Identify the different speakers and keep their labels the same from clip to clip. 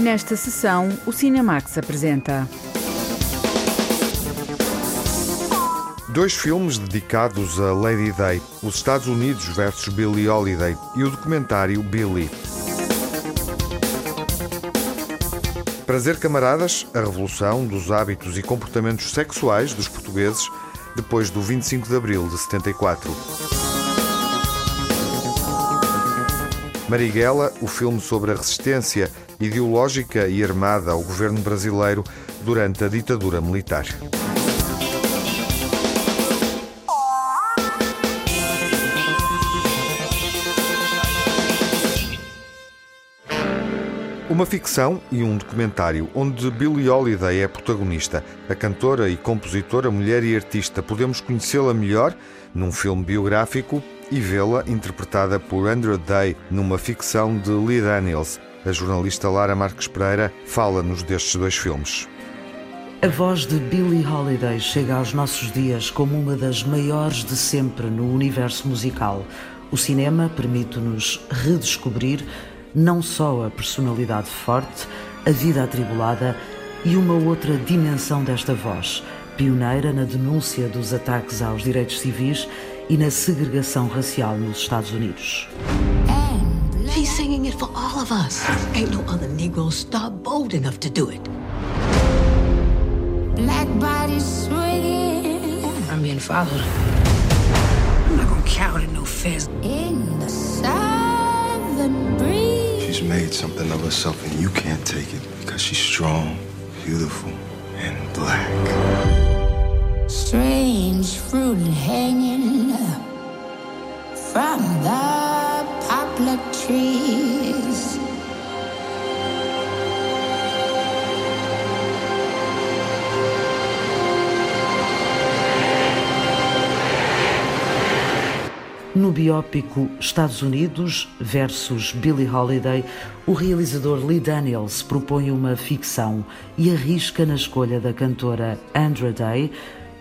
Speaker 1: Nesta sessão, o Cinemax apresenta.
Speaker 2: Dois filmes dedicados a Lady Day, os Estados Unidos versus Billie Holiday e o documentário Billy. Prazer Camaradas, a revolução dos hábitos e comportamentos sexuais dos portugueses depois do 25 de abril de 74. Marighella, o filme sobre a resistência ideológica e armada ao governo brasileiro durante a ditadura militar. Uma ficção e um documentário onde Billie Holiday é protagonista. A cantora e compositora, mulher e artista. Podemos conhecê-la melhor num filme biográfico e vê-la interpretada por Andrew Day numa ficção de Lee Daniels. A jornalista Lara Marques Pereira fala-nos destes dois filmes.
Speaker 3: A voz de Billie Holiday chega aos nossos dias como uma das maiores de sempre no universo musical. O cinema permite-nos redescobrir não só a personalidade forte, a vida atribulada e uma outra dimensão desta voz, pioneira na denúncia dos ataques aos direitos civis e na segregação racial nos Estados Unidos. She's singing it for all of us. Ain't no other Negro star bold enough to do it. Black bodies swinging. I'm being followed. I'm not gonna cower to no fez. In the southern breeze. She's made something of herself, and you can't take it because she's strong, beautiful, and black. Strange fruit hanging from the poplar trees. No biópico Estados Unidos versus Billie Holiday, o realizador Lee Daniels propõe uma ficção e arrisca na escolha da cantora Andra Day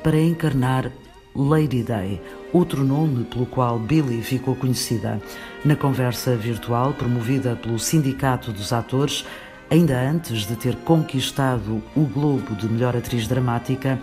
Speaker 3: para encarnar Lady Day, outro nome pelo qual Billie ficou conhecida. Na conversa virtual promovida pelo Sindicato dos Atores, ainda antes de ter conquistado o Globo de Melhor Atriz Dramática,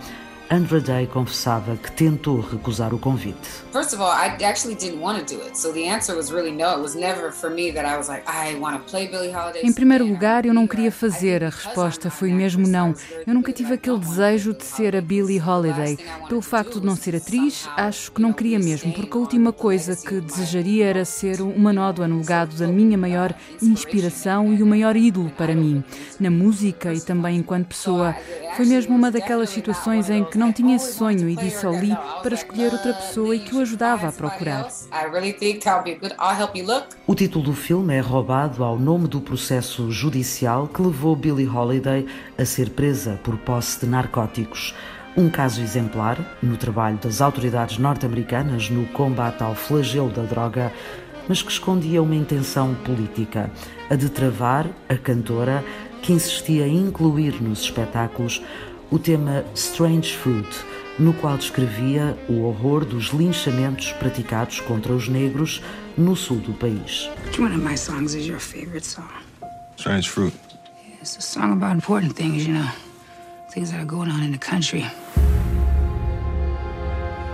Speaker 3: Andra Day confessava que tentou recusar o convite.
Speaker 4: First of all, I actually didn't want to do it. So the answer was really no. It was never for me that I was like, I want to play Billie Holiday.
Speaker 1: Em primeiro lugar, eu não queria fazer. A resposta foi mesmo não. Eu nunca tive aquele desejo de ser a Billie Holiday. Pelo facto de não ser atriz, acho que não queria mesmo, porque a última coisa que desejaria era ser uma nódoa no legado da minha maior inspiração e o maior ídolo para mim, na música e também enquanto pessoa. Foi mesmo uma daquelas situações em que não tinha esse sonho e disse ao Lee para escolher outra pessoa e que o ajudava a procurar.
Speaker 3: O título do filme é roubado ao nome do processo judicial que levou Billie Holiday a ser presa por posse de narcóticos. Um caso exemplar no trabalho das autoridades norte-americanas no combate ao flagelo da droga, mas que escondia uma intenção política, a de travar a cantora que insistia em incluir nos espetáculos o tema Strange Fruit, no qual descrevia o horror dos linchamentos praticados contra os negros no sul do país.
Speaker 5: Which one of my songs is your favorite song?
Speaker 6: Strange Fruit.
Speaker 5: It's a song about important things, you know, things that are going on in the country.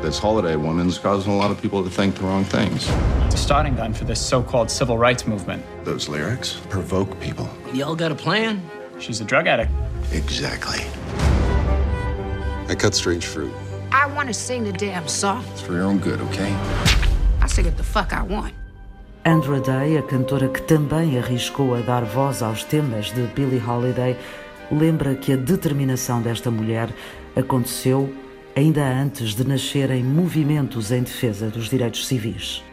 Speaker 6: This holiday woman's causing a lot of people to think the wrong things.
Speaker 7: It's a starting gun for this so-called civil rights movement.
Speaker 6: Those lyrics provoke people.
Speaker 8: Y'all got a plan?
Speaker 7: She's a drug addict.
Speaker 6: Exactly. I cut strange fruit.
Speaker 5: I want to sing the damn song.
Speaker 6: It's for your own good, okay?
Speaker 5: I sing what the fuck I want.
Speaker 3: Andra Day, a cantora que também arriscou a dar voz aos temas de Billie Holiday, lembra que a determinação desta mulher aconteceu ainda antes de nascerem movimentos em defesa dos direitos civis.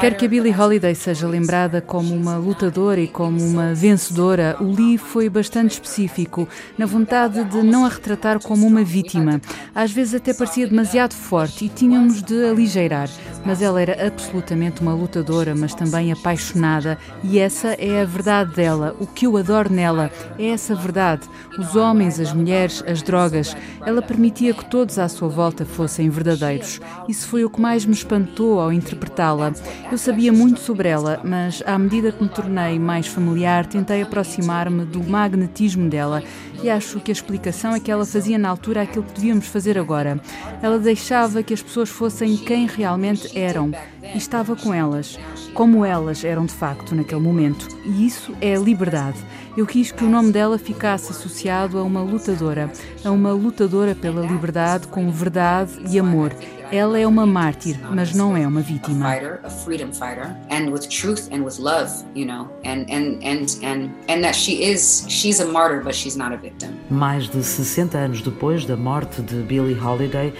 Speaker 1: Quero que a Billie Holiday seja lembrada como uma lutadora e como uma vencedora. O Lee foi bastante específico na vontade de não a retratar como uma vítima. Às vezes até parecia demasiado forte e tínhamos de aligeirar. Mas ela era absolutamente uma lutadora, mas também apaixonada. E essa é a verdade dela. O que eu adoro nela é essa verdade. Os homens, as mulheres, as drogas. Ela permitia que todos à sua volta artista fossem verdadeiros. Isso foi o que mais me espantou ao interpretá-la. Eu sabia muito sobre ela, mas à medida que me tornei mais familiar, tentei aproximar-me do magnetismo dela e acho que a explicação é que ela fazia na altura aquilo que devíamos fazer agora. Ela deixava que as pessoas fossem quem realmente eram e estava com elas, como elas eram de facto naquele momento. E isso é liberdade. Eu quis que o nome dela ficasse associado a uma lutadora, a uma lutadora pela liberdade com verdade e amor. Ela é uma mártir, mas não é uma vítima. A freedom fighter, and with truth and with love, you know, and and and and and that she is, she's a martyr, but she's not a victim.
Speaker 3: Mais de 60 anos depois da morte de Billie Holiday,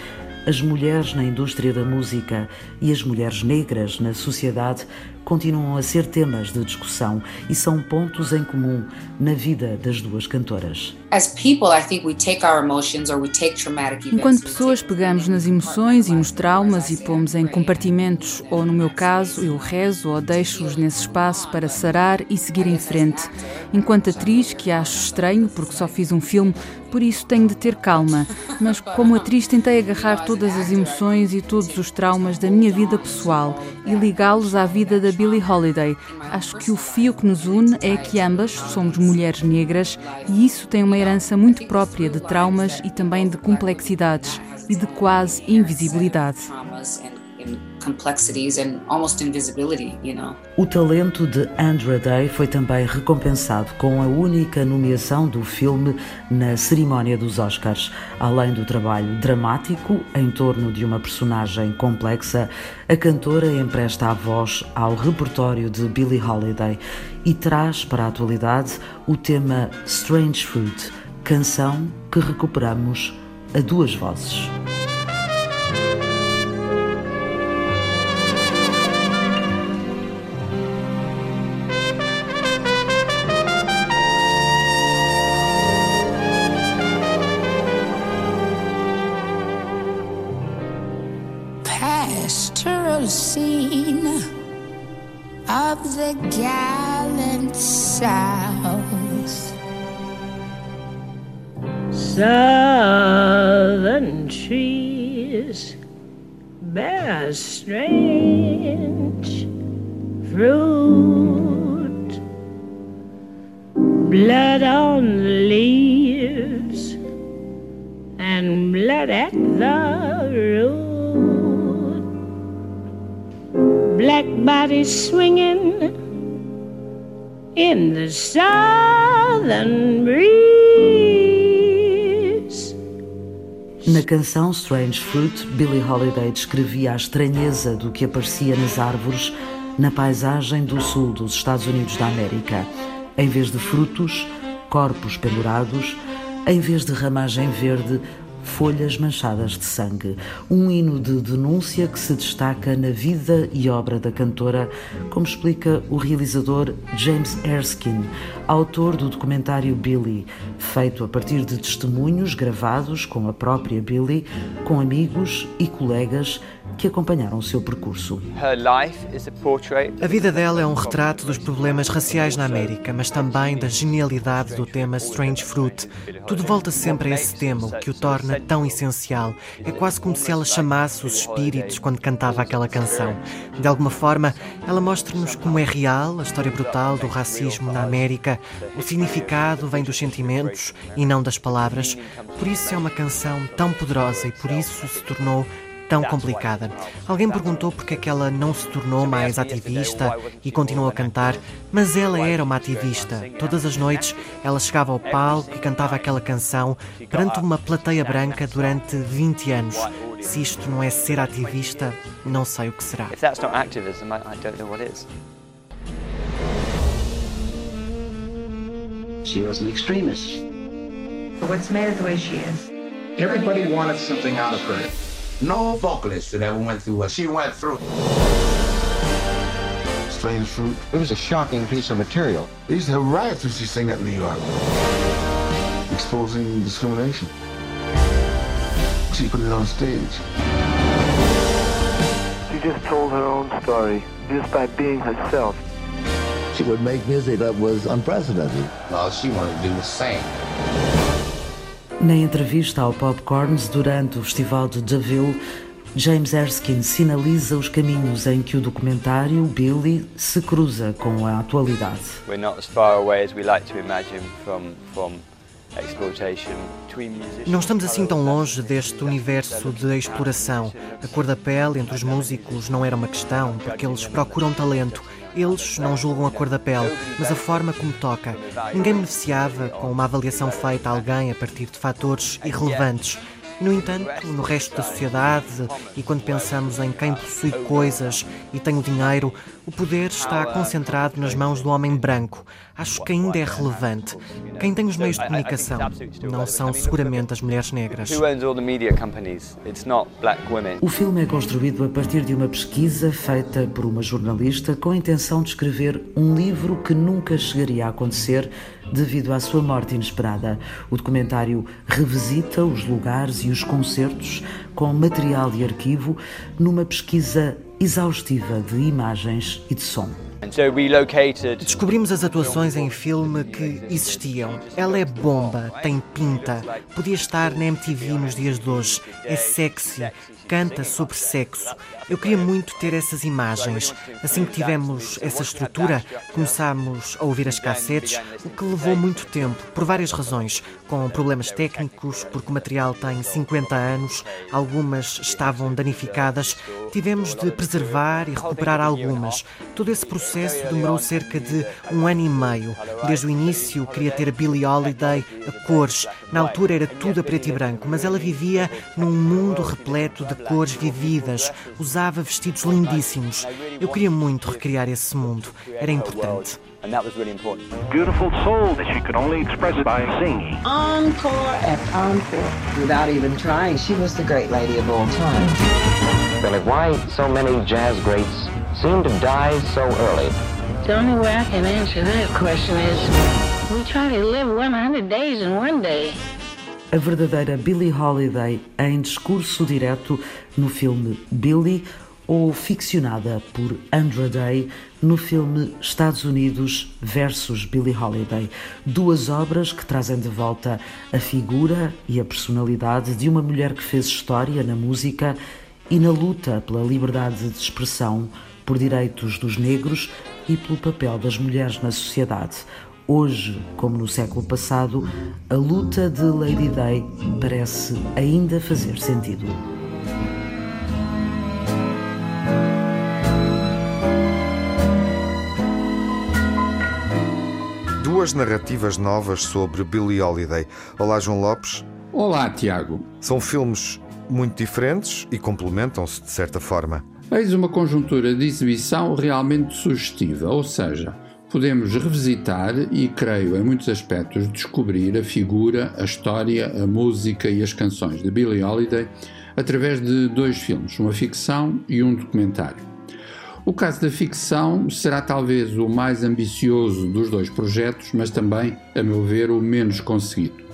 Speaker 3: as mulheres na indústria da música e as mulheres negras na sociedade continuam a ser temas de discussão e são pontos em comum na vida das duas cantoras.
Speaker 1: Enquanto pessoas, pegamos nas emoções e nos traumas e pomos em compartimentos, ou no meu caso, eu rezo ou deixo-os nesse espaço para sarar e seguir em frente. Enquanto atriz, que acho estranho porque só fiz um filme, por isso tenho de ter calma. Mas como atriz, tentei agarrar todas as emoções e todos os traumas da minha vida pessoal e ligá-los à vida da Billie Holiday. Acho que o fio que nos une é que ambas somos mulheres negras e isso tem uma herança muito própria de traumas e também de complexidades e de quase invisibilidade
Speaker 3: complexities and almost invisibility, you know. O talento de Andra Day foi também recompensado com a única nomeação do filme na cerimónia dos Oscars. Além do trabalho dramático em torno de uma personagem complexa, a cantora empresta a voz ao repertório de Billie Holiday e traz para a atualidade o tema Strange Fruit, canção que recuperamos a duas vozes. Swinging in the southern breeze. Na canção Strange Fruit, Billie Holiday descrevia a estranheza do que aparecia nas árvores na paisagem do sul dos Estados Unidos da América. Em vez de frutos, corpos pendurados, em vez de ramagem verde, Folhas Manchadas de Sangue, um hino de denúncia que se destaca na vida e obra da cantora, como explica o realizador James Erskine, autor do documentário Billy, feito a partir de testemunhos gravados com a própria Billy, com amigos e colegas que acompanharam o seu percurso.
Speaker 8: A vida dela é um retrato dos problemas raciais na América, mas também da genialidade do tema Strange Fruit. Tudo volta sempre a esse tema, o que o torna tão essencial. É quase como se ela chamasse os espíritos quando cantava aquela canção. De alguma forma, ela mostra-nos como é real a história brutal do racismo na América. O significado vem dos sentimentos e não das palavras. Por isso é uma canção tão poderosa e por isso se tornou tão complicada. Alguém perguntou porque é que ela não se tornou mais ativista e continuou a cantar, mas ela era uma ativista. Todas as noites ela chegava ao palco e cantava aquela canção perante uma plateia branca durante 20 anos. Se isto não é ser ativista, não sei o que será. She was an extremist. But what's made her the way she is? Everybody wanted something out of her. No vocalist that ever went through what she went through. Strange Fruit. It was a shocking piece of material. They used to have riots when she sang that in New York. Exposing discrimination. She put it on stage. She just told her own story just by being herself. She would make music that was unprecedented. All she wanted to do was sing.
Speaker 3: Na entrevista ao Popcorns durante o Festival de Deauville, James Erskine sinaliza os caminhos em que o documentário Billy se cruza com a atualidade. We're not as far away as we like to imagine
Speaker 8: from from não estamos assim tão longe deste universo de exploração. A cor da pele entre os músicos não era uma questão, porque eles procuram talento. Eles não julgam a cor da pele, mas a forma como toca. Ninguém beneficiava com uma avaliação feita a alguém a partir de fatores irrelevantes. No entanto, no resto da sociedade e quando pensamos em quem possui coisas e tem o dinheiro, o poder está concentrado nas mãos do homem branco. Acho que ainda é relevante. Quem tem os meios de comunicação não são seguramente as mulheres negras.
Speaker 3: O filme é construído a partir de uma pesquisa feita por uma jornalista com a intenção de escrever um livro que nunca chegaria a acontecer devido à sua morte inesperada. O documentário revisita os lugares e os concertos com material de arquivo numa pesquisa exaustiva de imagens e de som.
Speaker 8: Descobrimos as atuações em filme que existiam. Ela é bomba, tem pinta, podia estar na MTV nos dias de hoje. É sexy, canta sobre sexo. Eu queria muito ter essas imagens. Assim que tivemos essa estrutura, começámos a ouvir as cassetes, o que levou muito tempo, por várias razões, com problemas técnicos, porque o material tem 50 anos, algumas estavam danificadas. Tivemos de preservar e recuperar algumas. Todo esse processo demorou cerca de um ano e meio. Desde o início queria ter a Billie Holiday a cores. Na altura era tudo a preto e branco, mas ela vivia num mundo repleto de cores vividas, usava vestidos lindíssimos. Eu queria muito recriar esse mundo, era importante. And that was really important. Beautiful soul that she could only express by singing. Encore after encore. Without even trying, she was the great lady of all time. Billy, why so many jazz greats seem to die so early? The only way I can answer that question is we try to live 100 days in one day. a verdadeira Billie Holiday em discurso direto no filme Billie ou ficcionada por Andra Day no filme Estados Unidos versus Billie Holiday. Duas obras que trazem de volta a figura e a personalidade de uma mulher que fez história na música e na luta pela liberdade de expressão, por direitos dos negros e pelo papel das mulheres na sociedade. Hoje, como no século passado, a luta de Lady Day parece ainda fazer sentido.
Speaker 2: Duas narrativas novas sobre Billie Holiday. Olá, João Lopes.
Speaker 9: Olá, Tiago.
Speaker 2: São filmes muito diferentes e complementam-se de certa forma.
Speaker 9: Eis uma conjuntura de exibição realmente sugestiva, ou seja, podemos revisitar e, creio, em muitos aspectos, descobrir a figura, a história, a música e as canções de Billie Holiday através de dois filmes, uma ficção e um documentário. O caso da ficção será talvez o mais ambicioso dos dois projetos, mas também, a meu ver, o menos conseguido.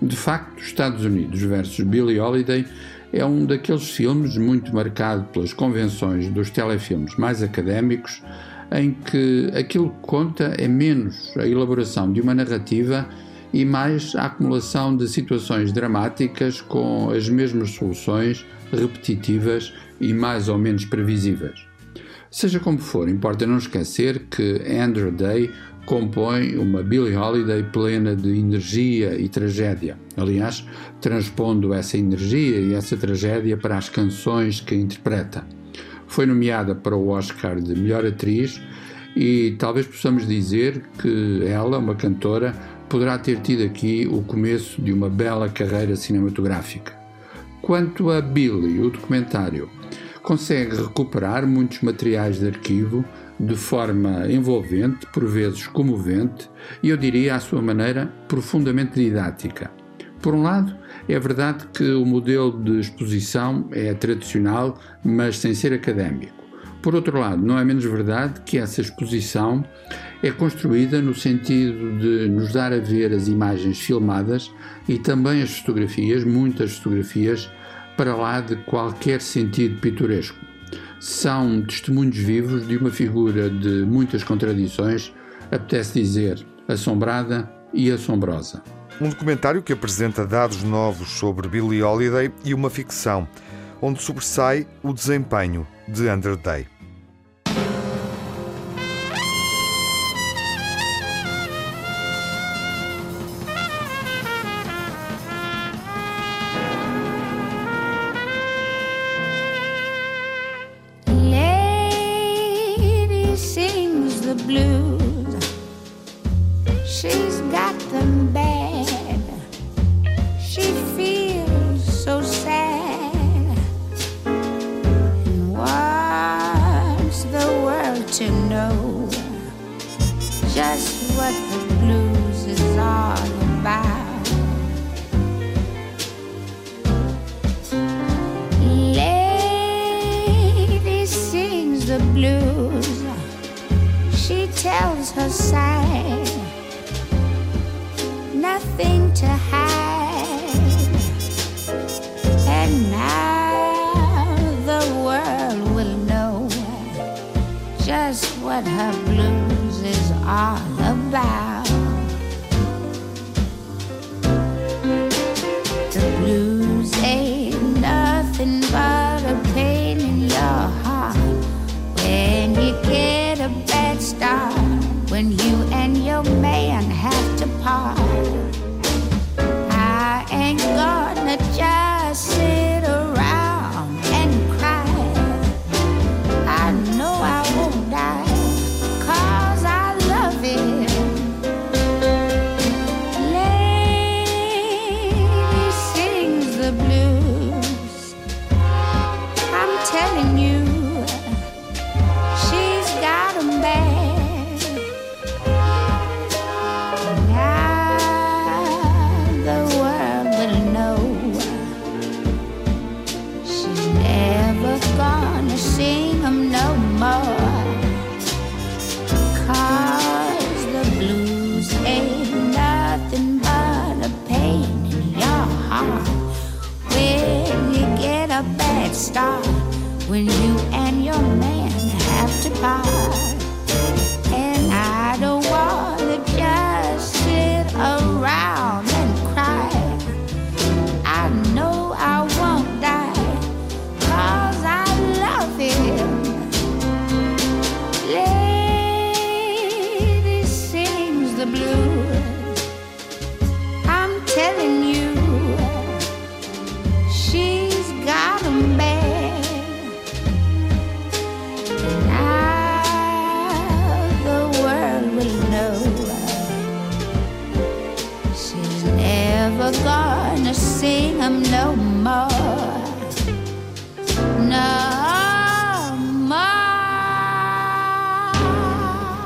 Speaker 9: De facto, Estados Unidos versus Billie Holiday é um daqueles filmes muito marcado pelas convenções dos telefilmes mais académicos, em que aquilo que conta é menos a elaboração de uma narrativa e mais a acumulação de situações dramáticas com as mesmas soluções repetitivas e mais ou menos previsíveis. Seja como for, importa não esquecer que Andrew Day compõe uma Billie Holiday plena de energia e tragédia. Aliás, transpondo essa energia e essa tragédia para as canções que interpreta. Foi nomeada para o Oscar de Melhor Atriz e talvez possamos dizer que ela, uma cantora, poderá ter tido aqui o começo de uma bela carreira cinematográfica. Quanto a Billy, o documentário, consegue recuperar muitos materiais de arquivo de forma envolvente, por vezes comovente e eu diria à sua maneira profundamente didática. Por um lado, é verdade que o modelo de exposição é tradicional, mas sem ser académico. Por outro lado, não é menos verdade que essa exposição é construída no sentido de nos dar a ver as imagens filmadas e também as fotografias, muitas fotografias, para lá de qualquer sentido pitoresco. São testemunhos vivos de uma figura de muitas contradições, apetece dizer assombrada e assombrosa.
Speaker 10: Um documentário que apresenta dados novos sobre Billie Holiday e uma ficção, onde sobressai o desempenho de Andrew Day.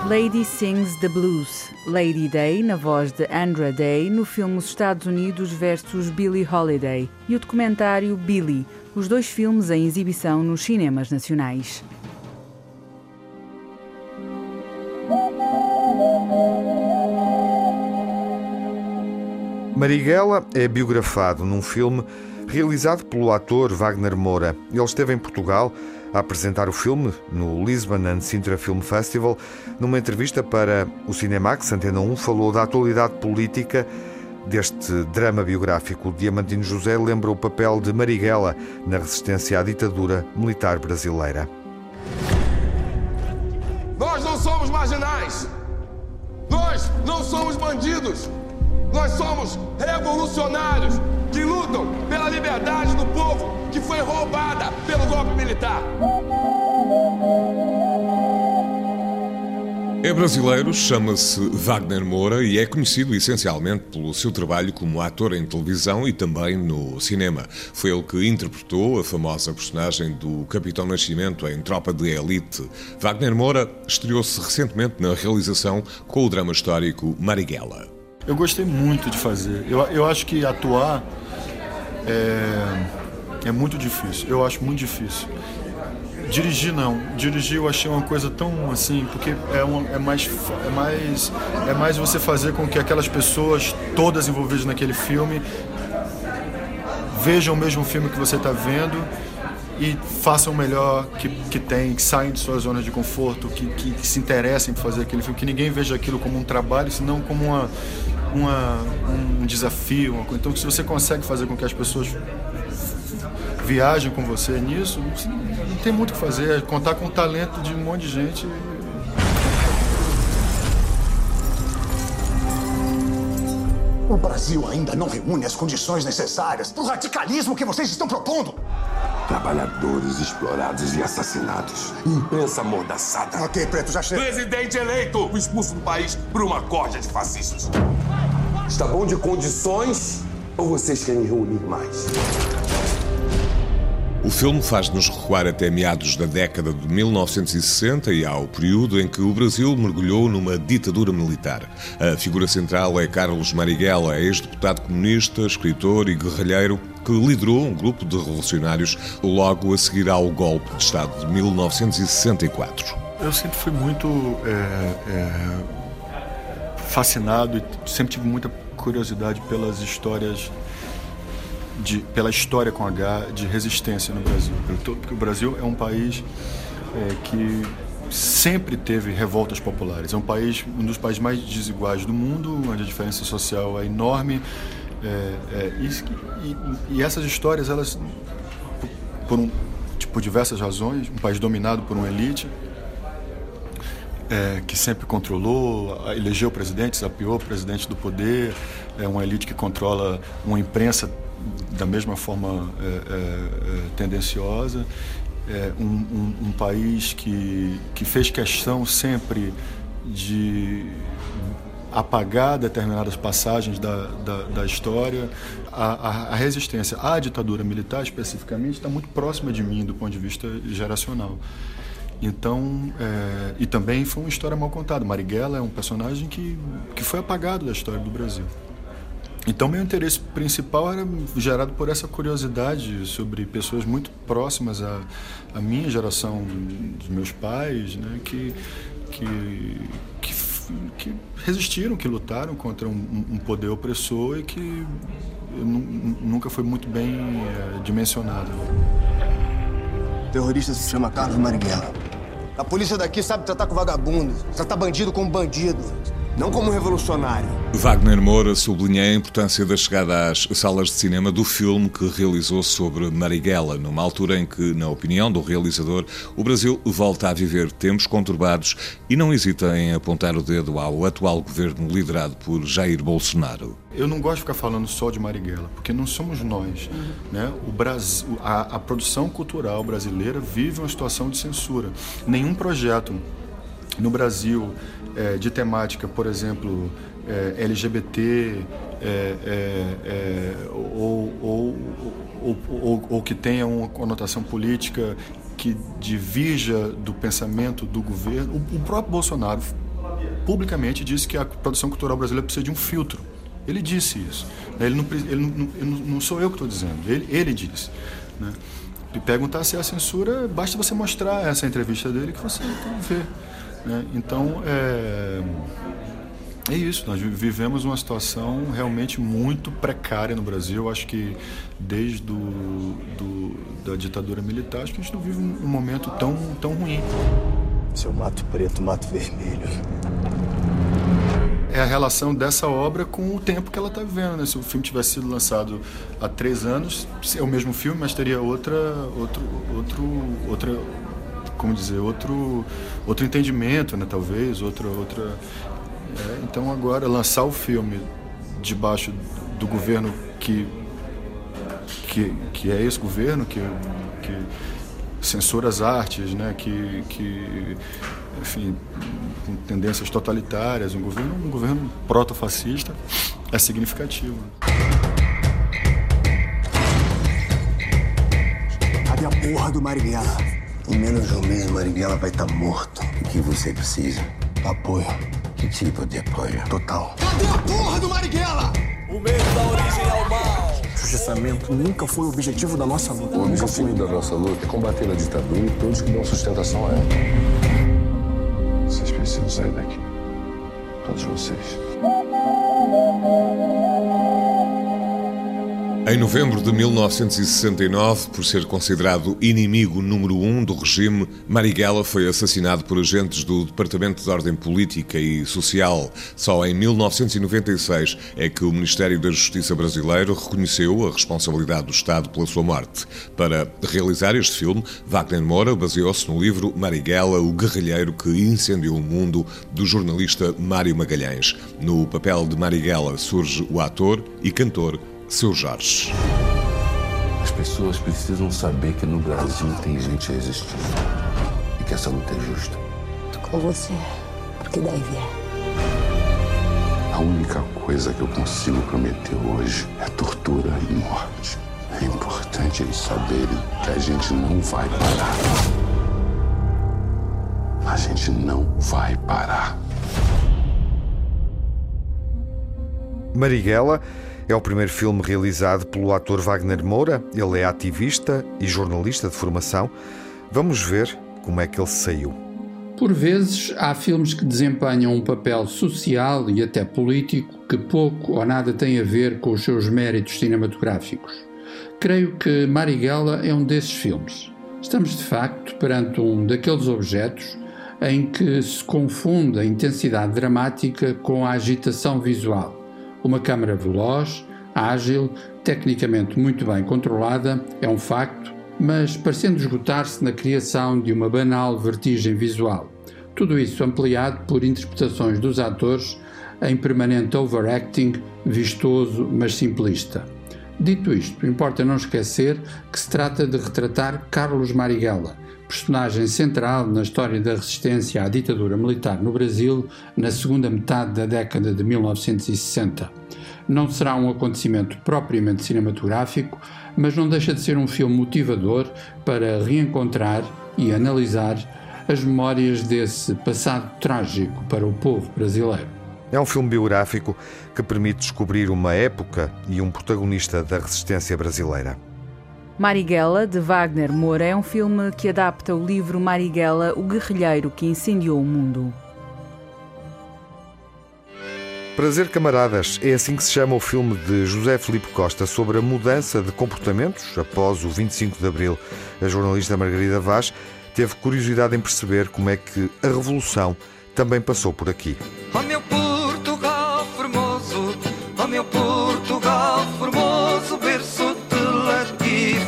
Speaker 1: Lady Sings the Blues, Lady Day, na voz de Andra Day, no filme Os Estados Unidos versus Billie Holiday, e o documentário Billie, os dois filmes em exibição nos cinemas nacionais.
Speaker 10: Marighella é biografado num filme realizado pelo ator Wagner Moura. Ele esteve em Portugal a apresentar o filme no Lisbon and Sintra Film Festival. Numa entrevista para o Cinemax, Antena 1 falou da atualidade política deste drama biográfico. Diamantino José lembra o papel de Marighella na resistência à ditadura militar brasileira.
Speaker 11: Nós não somos marginais. Nós não somos bandidos. Nós somos revolucionários que lutam pela liberdade do povo que foi roubada pelo golpe militar.
Speaker 12: É brasileiro, chama-se Wagner Moura e é conhecido essencialmente pelo seu trabalho como ator em televisão e também no cinema. Foi ele que interpretou a famosa personagem do Capitão Nascimento em Tropa de Elite. Wagner Moura estreou-se recentemente na realização com o drama histórico Marighella.
Speaker 13: Eu gostei muito de fazer. Eu, eu acho que atuar é, é muito difícil. Eu acho muito difícil. Dirigir não. Dirigir eu achei uma coisa tão assim, porque é, uma, é, mais, é, mais, é mais você fazer com que aquelas pessoas todas envolvidas naquele filme vejam o mesmo filme que você está vendo e façam o melhor que, que tem, que saem de suas zonas de conforto, que, que, que se interessem por fazer aquele filme, que ninguém veja aquilo como um trabalho, senão como uma uma, um desafio. Uma, então, se você consegue fazer com que as pessoas viajem com você nisso, não tem muito o que fazer. É contar com o talento de um monte de gente.
Speaker 14: O Brasil ainda não reúne as condições necessárias para o radicalismo que vocês estão propondo.
Speaker 15: Trabalhadores explorados e assassinados. Imprensa amordaçada.
Speaker 14: Ok, Preto, já chega.
Speaker 15: Presidente eleito expulso do país por uma corja de fascistas. Está bom de condições ou vocês querem reunir mais?
Speaker 12: O filme faz-nos recuar até meados da década de 1960 e ao período em que o Brasil mergulhou numa ditadura militar. A figura central é Carlos Marighella, ex-deputado comunista, escritor e guerrilheiro que liderou um grupo de revolucionários logo a seguir ao golpe de Estado de 1964.
Speaker 13: Eu sempre fui muito é, é, fascinado e sempre tive muita curiosidade pelas histórias de, pela história com H de resistência no Brasil. Porque o Brasil é um país é, que sempre teve revoltas populares. É um país, um dos países mais desiguais do mundo, onde a diferença social é enorme. É, é, e, e, e, essas histórias, elas, por, um, tipo, por diversas razões, um país dominado por uma elite, é, que sempre controlou, elegeu presidentes, apiou presidente do poder, é uma elite que controla uma imprensa da mesma forma é, é, é, tendenciosa, é, um, um, um, país que, que fez questão sempre de apagar determinadas passagens da, da, da história. A, a, a, resistência à ditadura militar, especificamente, está muito próxima de mim do ponto de vista geracional. Então, é, e também foi uma história mal contada. Marighella é um personagem que, que foi apagado da história do Brasil. Então, meu interesse principal era gerado por essa curiosidade sobre pessoas muito próximas à, à minha geração, dos meus pais, né, que, que, que, que resistiram, que lutaram contra um, um poder opressor e que nunca foi muito bem é, dimensionado.
Speaker 14: Terrorista se chama Carlos Marighella. A polícia daqui sabe tratar com vagabundo, tratar bandido como bandido não como revolucionário.
Speaker 12: Wagner Moura sublinha a importância da chegada às salas de cinema do filme que realizou sobre Marighella, numa altura em que, na opinião do realizador, o Brasil volta a viver tempos conturbados e não hesita em apontar o dedo ao atual governo liderado por Jair Bolsonaro.
Speaker 13: Eu não gosto de ficar falando só de Marighella, porque não somos nós. Né? O Brasil, a, a produção cultural brasileira vive uma situação de censura. Nenhum projeto no Brasil é, de temática, por exemplo, é, LGBT é, é, é, ou, ou, ou, ou, que tenha uma conotação política que divirja do pensamento do governo. O, o próprio Bolsonaro publicamente disse que a produção cultural brasileira precisa de um filtro. Ele disse isso. Ele não, ele não, não sou eu que estou dizendo, ele, ele disse. Né? E perguntar se é a censura, basta você mostrar essa entrevista dele que você vê. Né? Então, é, é isso. Nós vivemos uma situação realmente muito precária no Brasil. Acho que desde do, do, da ditadura militar, acho que a gente não vive um momento tão, tão ruim.
Speaker 14: Seu mato preto, mato vermelho.
Speaker 13: É a relação dessa obra com o tempo que ela está vivendo. Né? Se o filme tivesse sido lançado há três anos, é o mesmo filme, mas teria outra, outro, outro, outra como dizer, outro, outro entendimento, né, talvez, outra, outra. É, então agora lançar o filme debaixo do governo que que, que é esse governo que, que censura as artes, né, que, que enfim, com tendências totalitárias, um governo, um governo proto-fascista, é significativo.
Speaker 14: Cadê a porra do Marighella?
Speaker 15: Em menos de um mês, Marighella vai estar tá morto. O que você precisa?
Speaker 14: Apoio.
Speaker 15: Que tipo de apoio?
Speaker 14: Total. Cadê a porra do Marighella?
Speaker 15: O medo da origem ao mal.
Speaker 14: Justiçamento nunca foi o objetivo da nossa luta.
Speaker 15: O objetivo da nossa luta é combater a ditadura e todos que dão sustentação a ela. Vocês precisam sair daqui. Todos vocês.
Speaker 12: Em novembro de 1969, por ser considerado inimigo número um do regime, Marighella foi assassinado por agentes do Departamento de Ordem Política e Social. Só em 1996 é que o Ministério da Justiça brasileiro reconheceu a responsabilidade do Estado pela sua morte. Para realizar este filme, Wagner Moura baseou-se no livro Marighella, o guerrilheiro que incendiou o mundo, do jornalista Mário Magalhães. No papel de Marighella surge o ator e cantor seu Jorge.
Speaker 6: As pessoas precisam saber que no Brasil tem gente resistindo e que essa luta é justa.
Speaker 5: Tô com você, porque daí vier.
Speaker 6: A única coisa que eu consigo prometer hoje é tortura e morte. É importante eles saberem que a gente não vai parar. A gente não vai parar.
Speaker 2: Marighella é o primeiro filme realizado pelo ator Wagner Moura. Ele é ativista e jornalista de formação. Vamos ver como é que ele saiu.
Speaker 9: Por vezes, há filmes que desempenham um papel social e até político que pouco ou nada tem a ver com os seus méritos cinematográficos. Creio que Marighella é um desses filmes. Estamos, de facto, perante um daqueles objetos em que se confunde a intensidade dramática com a agitação visual uma câmara veloz, ágil, tecnicamente muito bem controlada, é um facto, mas parecendo esgotar-se na criação de uma banal vertigem visual. Tudo isso ampliado por interpretações dos atores em permanente overacting, vistoso, mas simplista. Dito isto, importa não esquecer que se trata de retratar Carlos Marighella, personagem central na história da resistência à ditadura militar no Brasil na segunda metade da década de 1960. Não será um acontecimento propriamente cinematográfico, mas não deixa de ser um filme motivador para reencontrar e analisar as memórias desse passado trágico para o povo brasileiro.
Speaker 2: É um filme biográfico que permite descobrir uma época e um protagonista da resistência brasileira.
Speaker 1: Marighella, de Wagner Moura, é um filme que adapta o livro Marighella, o guerrilheiro que incendiou o mundo.
Speaker 2: Prazer Camaradas é assim que se chama o filme de José Felipe Costa sobre a mudança de comportamentos após o 25 de Abril. A jornalista Margarida Vaz teve curiosidade em perceber como é que a revolução também passou por aqui.
Speaker 16: Oh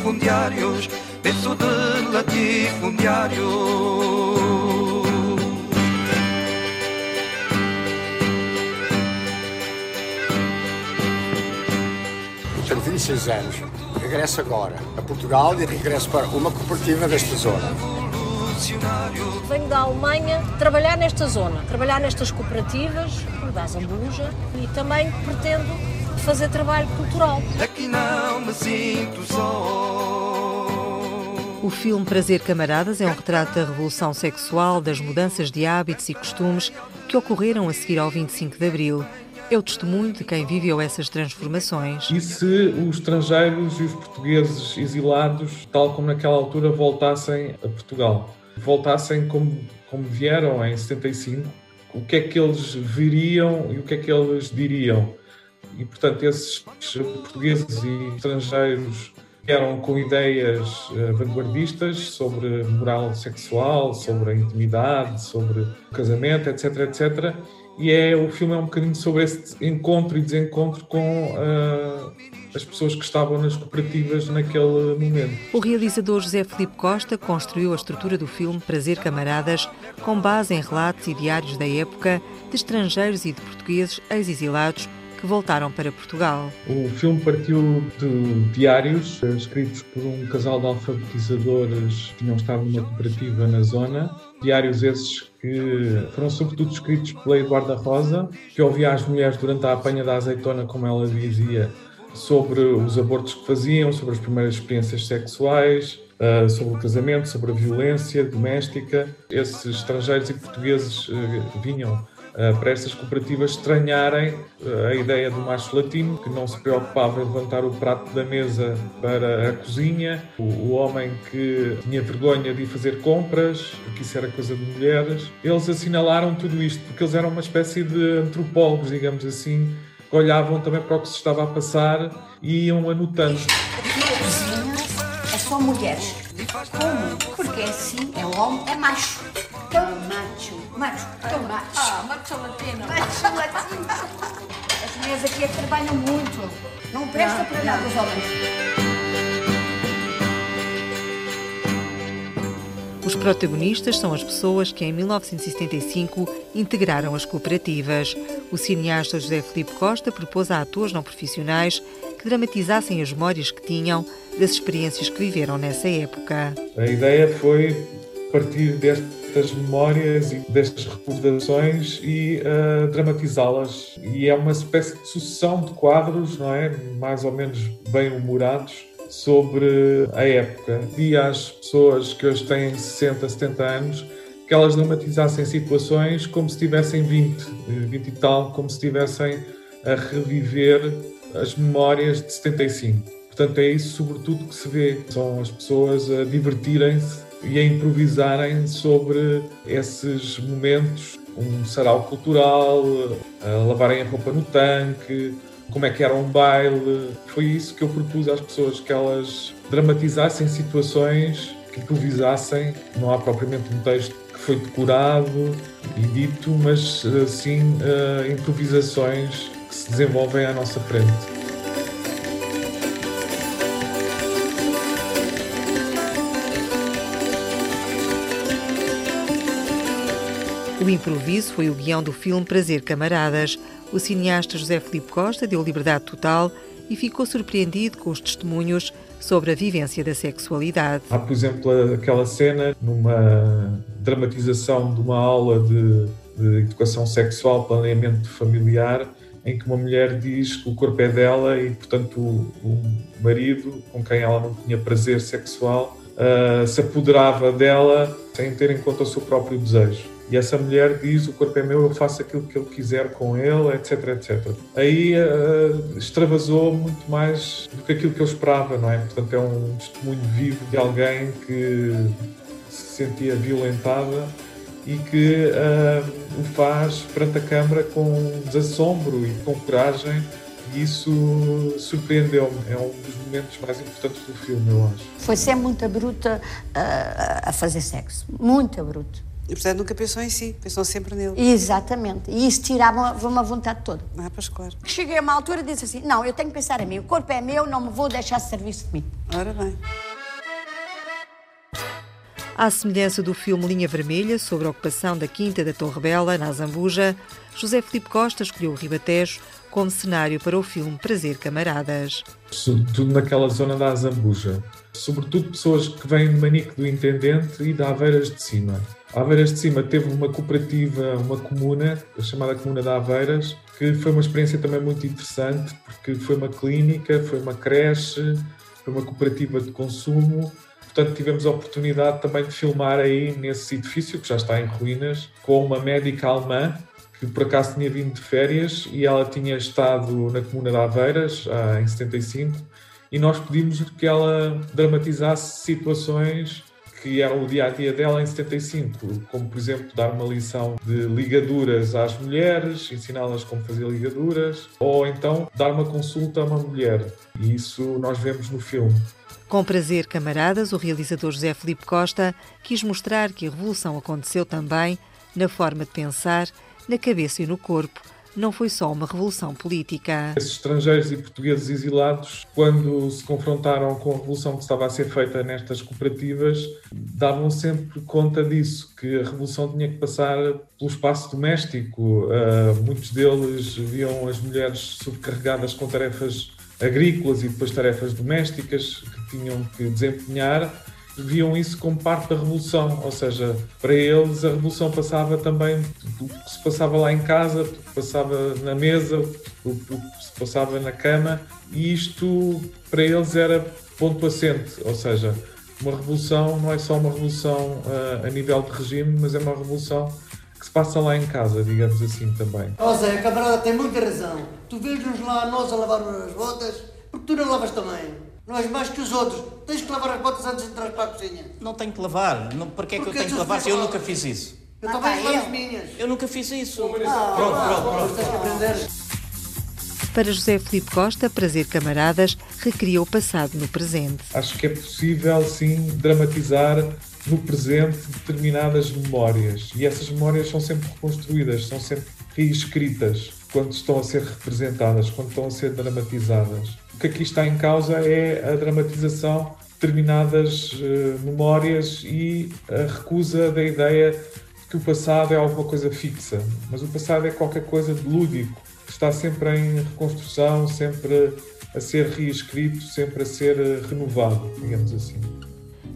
Speaker 16: latifundiários, berço de latifundiários.
Speaker 17: Tenho 26 anos, regresso agora a Portugal e regresso para uma cooperativa desta zona.
Speaker 18: Venho da Alemanha trabalhar nesta zona, trabalhar nestas cooperativas, da Zambuja, e também pretendo fazer trabalho cultural.
Speaker 16: Aqui não me sinto só.
Speaker 19: O filme Prazer Camaradas é um retrato da revolução sexual, das mudanças de hábitos e costumes que ocorreram a seguir ao 25 de Abril. É o testemunho de quem viveu essas transformações.
Speaker 20: E se os estrangeiros e os portugueses exilados, tal como naquela altura, voltassem a Portugal? Voltassem como, como vieram em 75, o que é que eles viriam e o que é que eles diriam? E, portanto, esses portugueses e estrangeiros eram com ideias uh, vanguardistas sobre moral sexual, sobre a intimidade, sobre o casamento, etc, etc. E é, o filme é um bocadinho sobre esse encontro e desencontro com uh, as pessoas que estavam nas cooperativas naquele momento.
Speaker 19: O realizador José Felipe Costa construiu a estrutura do filme Prazer Camaradas com base em relatos e diários da época de estrangeiros e de portugueses ex-exilados que voltaram para Portugal.
Speaker 20: O filme partiu de diários escritos por um casal de alfabetizadores que tinham estado numa cooperativa na zona. Diários esses que foram sobretudo escritos pela Eduarda Rosa, que ouvia as mulheres durante a apanha da azeitona, como ela dizia, sobre os abortos que faziam, sobre as primeiras experiências sexuais, Uh, sobre o casamento, sobre a violência doméstica. Esses estrangeiros e portugueses uh, vinham para estas cooperativas estranharem a ideia do macho latino, que não se preocupava em levantar o prato da mesa para a cozinha, o, homem que tinha vergonha de ir fazer compras, que isso era coisa de mulheres. Eles assinalaram tudo isto porque eles eram uma espécie de antropólogos, digamos assim, que olhavam também para o que se estava a passar e iam anotando.
Speaker 21: Cozinha é só mulheres. Como? Porque assim é homem, é macho. Tão macho. Macho, tão macho. Ah, macho latino. Macho latino. As mulheres aqui é que trabalham muito. Não presta não, para nada os homens.
Speaker 19: Os protagonistas são as pessoas que em 1975 integraram as cooperativas. O cineasta José Felipe Costa propôs a atores não profissionais que dramatizassem as memórias que tinham das experiências que viveram nessa época.
Speaker 20: A ideia foi partir destas memórias e destas recordações e uh, dramatizá-las. E é uma espécie de sucessão de quadros, não é? Mais ou menos bem humorados sobre a época. Pedi às pessoas que hoje têm 60, 70 anos que elas dramatizassem situações como se tivessem 20, 20 e tal, como se estivessem a reviver as memórias de 75. Portanto, é isso sobretudo que se vê. São as pessoas a divertirem-se e a improvisarem sobre esses momentos. Um sarau cultural, a lavarem a roupa no tanque, como é que era um baile. Foi isso que eu propus às pessoas, que elas dramatizassem situações, que improvisassem. Não há propriamente um texto que foi decorado e dito, mas sim uh, improvisações que se desenvolvem à nossa frente.
Speaker 19: O improviso foi o guião do filme Prazer Camaradas, o cineasta José Felipe Costa deu liberdade total e ficou surpreendido com os testemunhos sobre a vivência da sexualidade.
Speaker 20: Há, por exemplo, aquela cena numa dramatização de uma aula de, de educação sexual, planeamento familiar, em que uma mulher diz que o corpo é dela e, portanto, o, o marido, com quem ela não tinha prazer sexual, uh, se apoderava dela sem ter em conta o seu próprio desejo. E essa mulher diz: O corpo é meu, eu faço aquilo que eu quiser com ele, etc, etc. Aí uh, extravasou muito mais do que aquilo que eu esperava, não é? Portanto, é um testemunho vivo de alguém que se sentia violentada e que uh, o faz perante a câmara com desassombro e com coragem. E isso surpreendeu-me. É um dos momentos mais importantes do filme, eu acho.
Speaker 21: Foi ser muito bruta uh, a fazer sexo. Muito bruto.
Speaker 22: E portanto nunca pensou em si, pensou sempre nele.
Speaker 21: Exatamente. E isso tirava uma vontade toda.
Speaker 22: Ah, pois claro.
Speaker 21: Cheguei a uma altura e disse assim: não, eu tenho que pensar em mim, o corpo é meu, não me vou deixar de serviço de mim.
Speaker 22: Ora bem.
Speaker 19: À semelhança do filme Linha Vermelha, sobre a ocupação da Quinta da Torre Bela, na Zambuja, José Felipe Costa escolheu o Ribatejo como cenário para o filme Prazer Camaradas.
Speaker 20: Tudo naquela zona da Zambuja. Sobretudo pessoas que vêm de Manique do Intendente e da Aveiras de Cima. Aveiras de Cima teve uma cooperativa, uma comuna, chamada Comuna de Aveiras, que foi uma experiência também muito interessante, porque foi uma clínica, foi uma creche, foi uma cooperativa de consumo. Portanto, tivemos a oportunidade também de filmar aí nesse edifício, que já está em ruínas, com uma médica alemã, que por acaso tinha vindo de férias e ela tinha estado na Comuna de Aveiras, em 75, e nós pedimos que ela dramatizasse situações que eram o dia a dia dela em 75, como por exemplo dar uma lição de ligaduras às mulheres, ensiná-las como fazer ligaduras, ou então dar uma consulta a uma mulher. E isso nós vemos no filme.
Speaker 19: Com prazer, camaradas, o realizador José Felipe Costa quis mostrar que a revolução aconteceu também na forma de pensar, na cabeça e no corpo não foi só uma revolução política.
Speaker 20: Esses estrangeiros e portugueses exilados, quando se confrontaram com a revolução que estava a ser feita nestas cooperativas, davam sempre conta disso, que a revolução tinha que passar pelo espaço doméstico. Uh, muitos deles viam as mulheres sobrecarregadas com tarefas agrícolas e depois tarefas domésticas que tinham que desempenhar viam isso como parte da revolução, ou seja, para eles a revolução passava também o que se passava lá em casa, o que passava na mesa, o que se passava na cama, e isto para eles era ponto assente, ou seja, uma revolução não é só uma revolução uh, a nível de regime, mas é uma revolução que se passa lá em casa, digamos assim também.
Speaker 23: Ó oh, Zé, a camarada tem muita razão. Tu vês-nos lá nós a lavar as botas, porque tu não lavas também. Não és mais que os outros. Tens que lavar as botas antes de entrar para a cozinha.
Speaker 24: Não tenho que lavar. Não, para que é que eu tenho que lavar se eu nunca fiz isso?
Speaker 23: Eu também lavo as minhas.
Speaker 24: Eu nunca fiz isso.
Speaker 23: Ah, pronto, pronto, pronto. Tens que aprender.
Speaker 19: Para José Felipe Costa, Prazer Camaradas recria o passado no presente.
Speaker 20: Acho que é possível, sim, dramatizar no presente determinadas memórias. E essas memórias são sempre reconstruídas, são sempre reescritas quando estão a ser representadas, quando estão a ser dramatizadas. O que aqui está em causa é a dramatização de determinadas uh, memórias e a recusa da ideia de que o passado é alguma coisa fixa. Mas o passado é qualquer coisa de lúdico, que está sempre em reconstrução, sempre a ser reescrito, sempre a ser eh, renovado, digamos assim.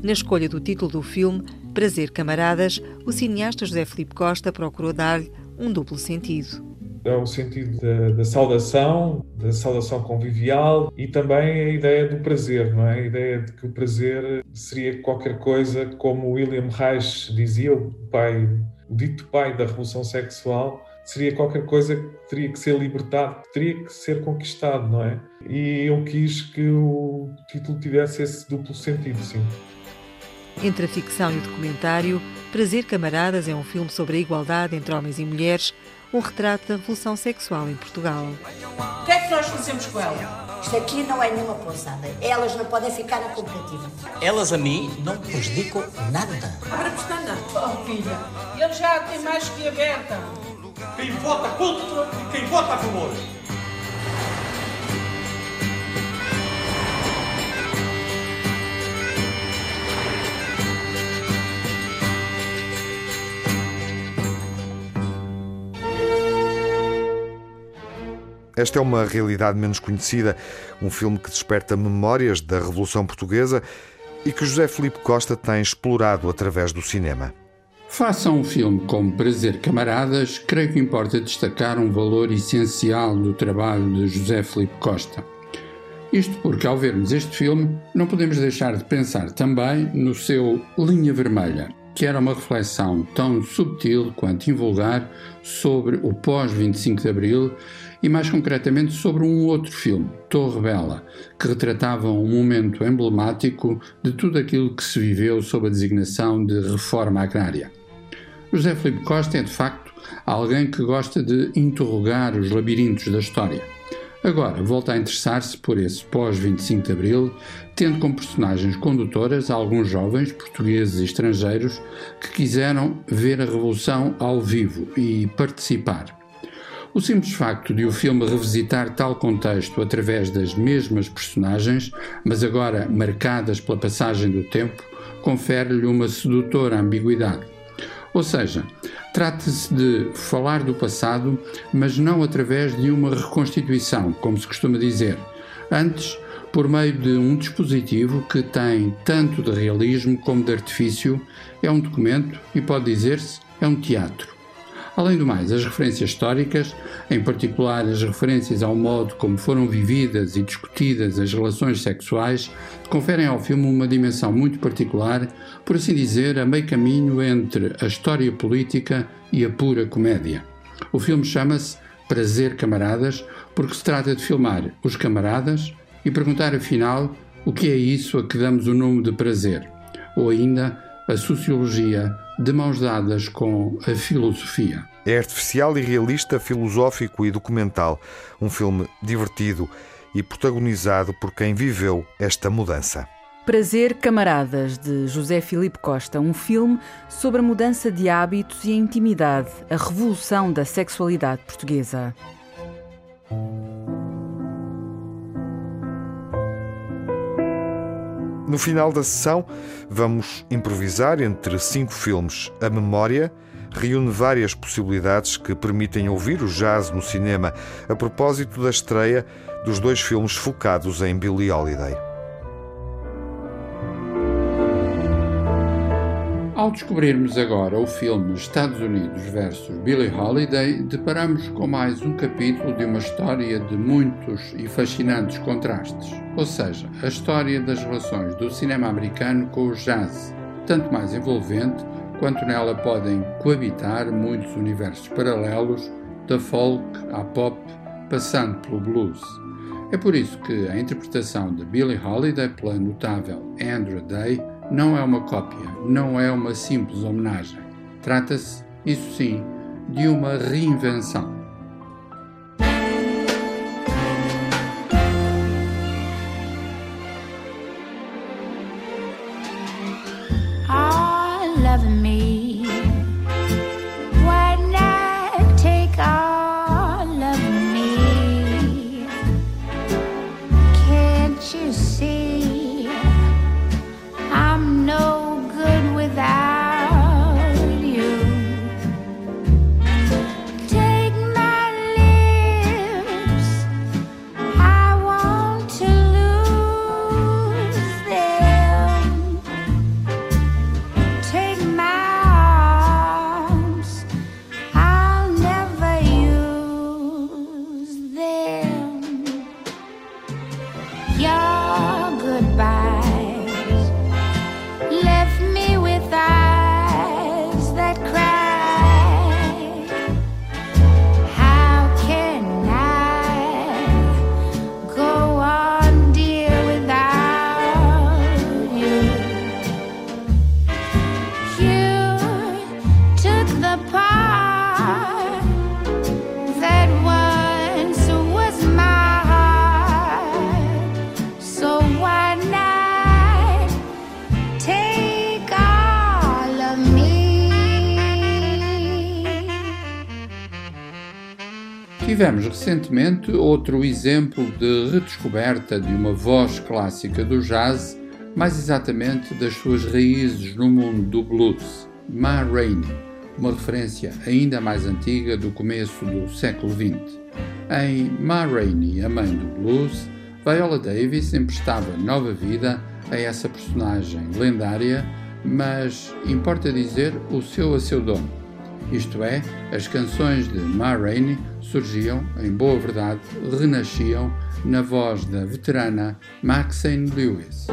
Speaker 19: Na escolha do título do filme, Prazer Camaradas, o cineasta José Felipe Costa procurou dar-lhe um duplo sentido.
Speaker 20: É o sentido da, da, saudação, da saudação convivial e também a ideia do prazer, não é? A ideia de que o prazer seria qualquer coisa como William Reich dizia, o pai, o dito pai da revolução sexual, seria qualquer coisa que teria que ser libertado, que teria que ser conquistado, não é? E eu quis que o título tivesse esse duplo sentido, sim.
Speaker 19: Entre a ficção e o documentário, Prazer Camaradas é um filme sobre a igualdade entre homens e mulheres, um retrato da revolução sexual em Portugal.
Speaker 25: O que é que nós fazemos com ela?
Speaker 21: Isto aqui não é nenhuma pousada. Elas não podem ficar na cooperativa.
Speaker 24: Elas a mim não prejudicam nada.
Speaker 25: Abre a pestana. Oh, filha, ele já tem mais que aberta.
Speaker 26: Quem vota contra e quem vota a favor.
Speaker 2: Esta é uma realidade menos conhecida, um filme que desperta memórias da Revolução Portuguesa e que José Felipe Costa tem explorado através do cinema.
Speaker 9: Façam um filme como Prazer Camaradas, creio que importa destacar um valor essencial do trabalho de José Felipe Costa. Isto porque, ao vermos este filme, não podemos deixar de pensar também no seu Linha Vermelha, que era uma reflexão tão subtil quanto invulgar sobre o pós-25 de Abril e, mais concretamente, sobre um outro filme, Torre Bela, que retratava um momento emblemático de tudo aquilo que se viveu sob a designação de reforma agrária. José Felipe Costa é, de facto, alguém que gosta de interrogar os labirintos da história. Agora volta a interessar-se por esse pós-25 de Abril, tendo como personagens condutoras alguns jovens portugueses e estrangeiros que quiseram ver a Revolução ao vivo e participar. O simples facto de o filme revisitar tal contexto através das mesmas personagens, mas agora marcadas pela passagem do tempo, confere-lhe uma sedutora ambiguidade. Ou seja, trata-se de falar do passado, mas não através de uma reconstituição, como se costuma dizer. Antes, por meio de um dispositivo que tem tanto de realismo como de artifício, é um documento e pode dizer-se é um teatro. Além do mais, as referências históricas, em particular as referências ao modo como foram vividas e discutidas as relações sexuais, conferem ao filme uma dimensão muito particular, por assim dizer, a meio caminho entre a história política e a pura comédia. O filme chama-se Prazer Camaradas, porque se trata de filmar os camaradas e perguntar afinal o que é isso a que damos o nome de prazer, ou ainda a sociologia de mãos dadas com a filosofia.
Speaker 2: É artificial e realista, filosófico e documental. Um filme divertido e protagonizado por quem viveu esta mudança.
Speaker 1: Prazer Camaradas, de José Filipe Costa, um filme sobre a mudança de hábitos e a intimidade, a revolução da sexualidade portuguesa.
Speaker 2: No final da sessão, vamos improvisar entre cinco filmes. A memória reúne várias possibilidades que permitem ouvir o jazz no cinema, a propósito da estreia dos dois filmes focados em Billie Holiday.
Speaker 9: Ao descobrirmos agora o filme Estados Unidos versus Billie Holiday, deparamos com mais um capítulo de uma história de muitos e fascinantes contrastes, ou seja, a história das relações do cinema americano com o jazz, tanto mais envolvente quanto nela podem coabitar muitos universos paralelos, da folk à pop, passando pelo blues. É por isso que a interpretação de Billie Holiday pela notável Andrew Day não é uma cópia, não é uma simples homenagem. Trata-se, isso sim, de uma reinvenção. Tivemos recentemente outro exemplo de redescoberta de uma voz clássica do jazz, mais exatamente das suas raízes no mundo do blues, Ma Rainey, uma referência ainda mais antiga do começo do século XX. Em Ma Rainey, a mãe do blues, Viola Davis emprestava nova vida a essa personagem lendária, mas importa dizer o seu a seu dono. Isto é, as canções de Ma Rainey surgiam, em boa verdade, renasciam na voz da veterana Maxine Lewis.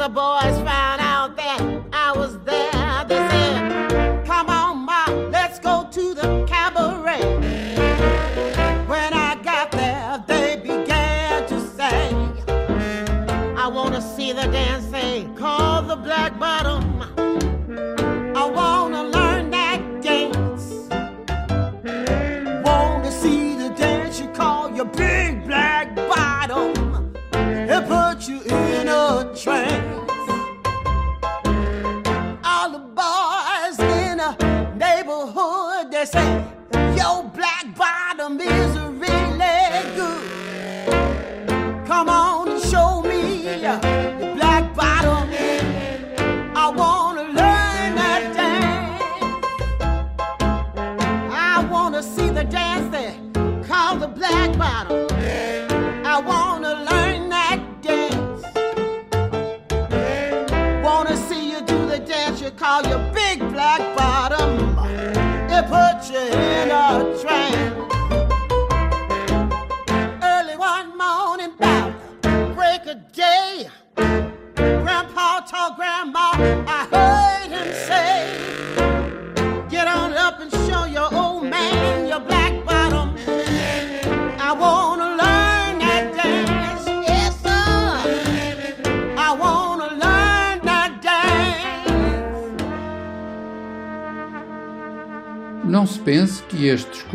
Speaker 27: The boys found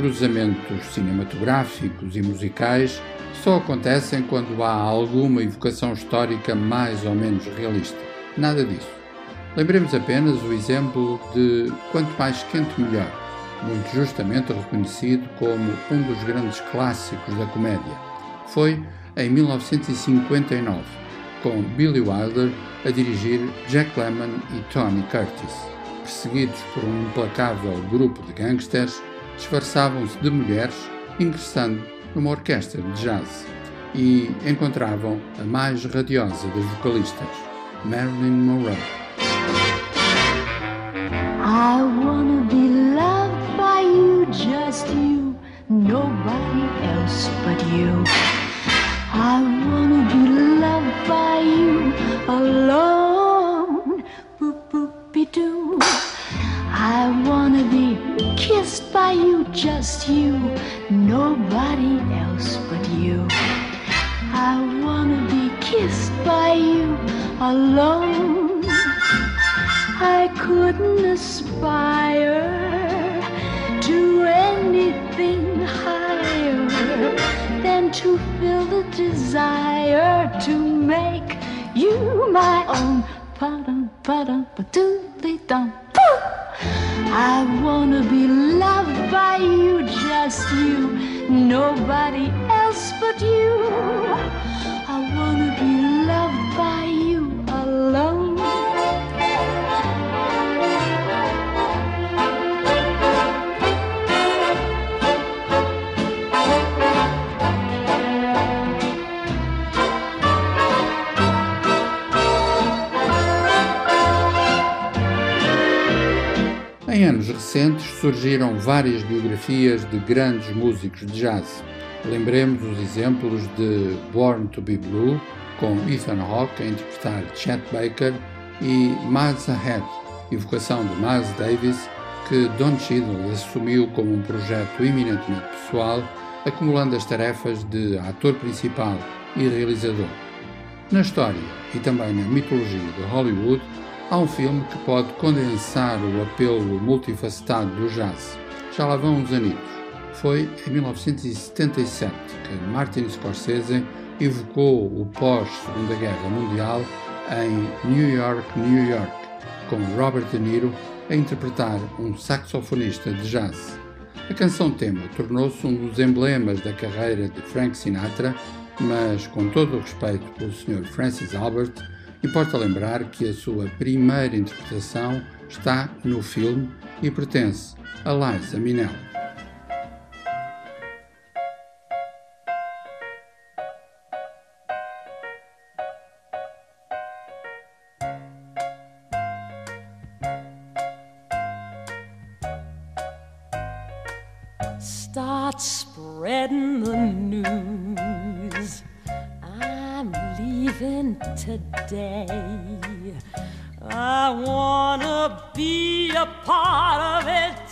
Speaker 9: cruzamentos cinematográficos e musicais só acontecem quando há alguma evocação histórica mais ou menos realista. Nada disso. Lembremos apenas o exemplo de Quanto Mais Quente Melhor, muito justamente reconhecido como um dos grandes clássicos da comédia. Foi em 1959, com Billy Wilder a dirigir Jack Lemmon e Tony Curtis. Perseguidos por um implacável grupo de gangsters, disfarçavam-se de mulheres, ingressando numa orquestra de jazz e encontravam a mais radiosa das vocalistas, Marilyn Monroe.
Speaker 28: I wanna be loved by you, just you, nobody else but you. I wanna be loved by you alone. kissed by you, just you, nobody else but you. I wanna be kissed by you alone. I couldn't aspire to anything higher than to feel the desire to make you my own. Pa-dum, pa-dum, pa-doodly-dum. I wanna be loved by you, just you, nobody else but you. I wanna be
Speaker 9: recentes surgiram várias biografias de grandes músicos de jazz. Lembremos os exemplos de Born to Be Blue, com Ethan Hawke a interpretar Chet Baker, e Miles Ahead, evocação de Miles Davis, que Don Cheadle assumiu como um projeto eminentemente pessoal, acumulando as tarefas de ator principal e realizador. Na história e também na mitologia de Hollywood, há um filme que pode condensar o apelo multifacetado do jazz. Já lá vão uns anitos. Foi em 1977 que Martin Scorsese evocou o pós-Segunda Guerra Mundial em New York, New York, com Robert De Niro a interpretar um saxofonista de jazz. A canção-tema tornou-se um dos emblemas da carreira de Frank Sinatra, mas com todo o respeito pelo Sr. Francis Albert, Importa lembrar que a sua primeira interpretação está no filme e pertence a Liza Minnelli.
Speaker 29: Be a part of it.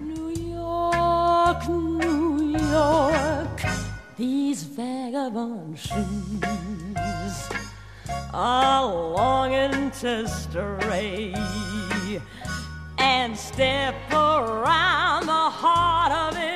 Speaker 29: New York, New York, these vagabond shoes are longing to stray and step around the heart of it.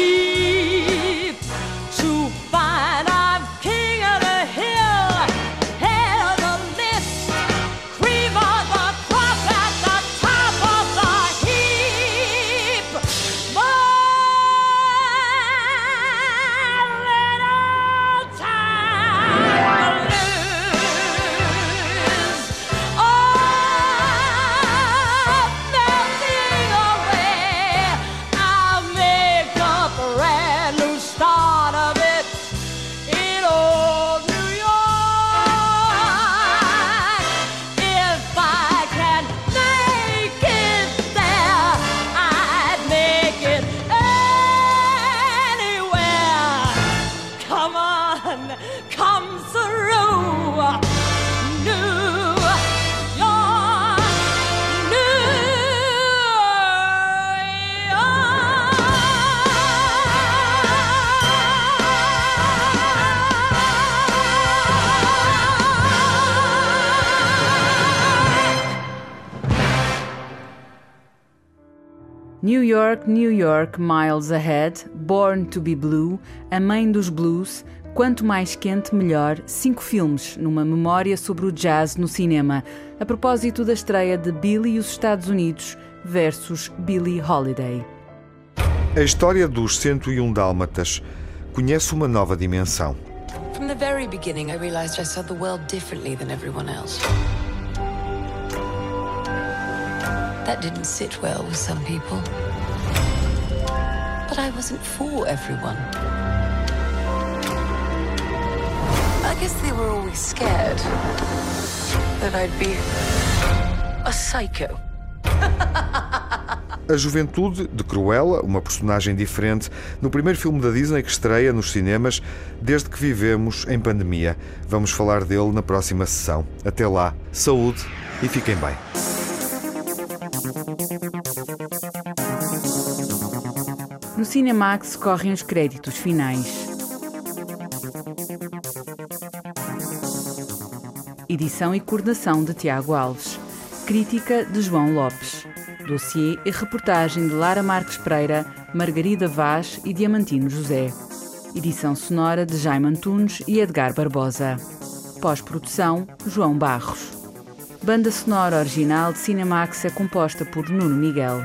Speaker 29: see. New York,
Speaker 1: Miles Ahead, Born to be Blue, A Mãe dos Blues, Quanto Mais Quente Melhor, cinco filmes numa memória sobre o jazz no cinema, a propósito da estreia de Billy e os Estados Unidos versus Billie Holiday.
Speaker 2: A história dos 101 Dálmatas conhece uma nova dimensão.
Speaker 30: From the very beginning, I realized I saw the world differently than everyone else. That didn't sit well with some people. I wasn't for everyone. I guess they were always scared that I'd be a psycho.
Speaker 2: A juventude de Cruella, uma personagem diferente, no primeiro filme da Disney que estreia nos cinemas desde que vivemos em pandemia. Vamos falar dele na próxima sessão. Até lá, saúde e fiquem bem.
Speaker 1: Cinemax correm os créditos finais. Edição e coordenação de Tiago Alves. Crítica de João Lopes. Dossiê e reportagem de Lara Marques Pereira, Margarida Vaz e Diamantino José. Edição sonora de Jaime Antunes e Edgar Barbosa. Pós-produção, João Barros. Banda sonora original de Cinemax é composta por Nuno Miguel.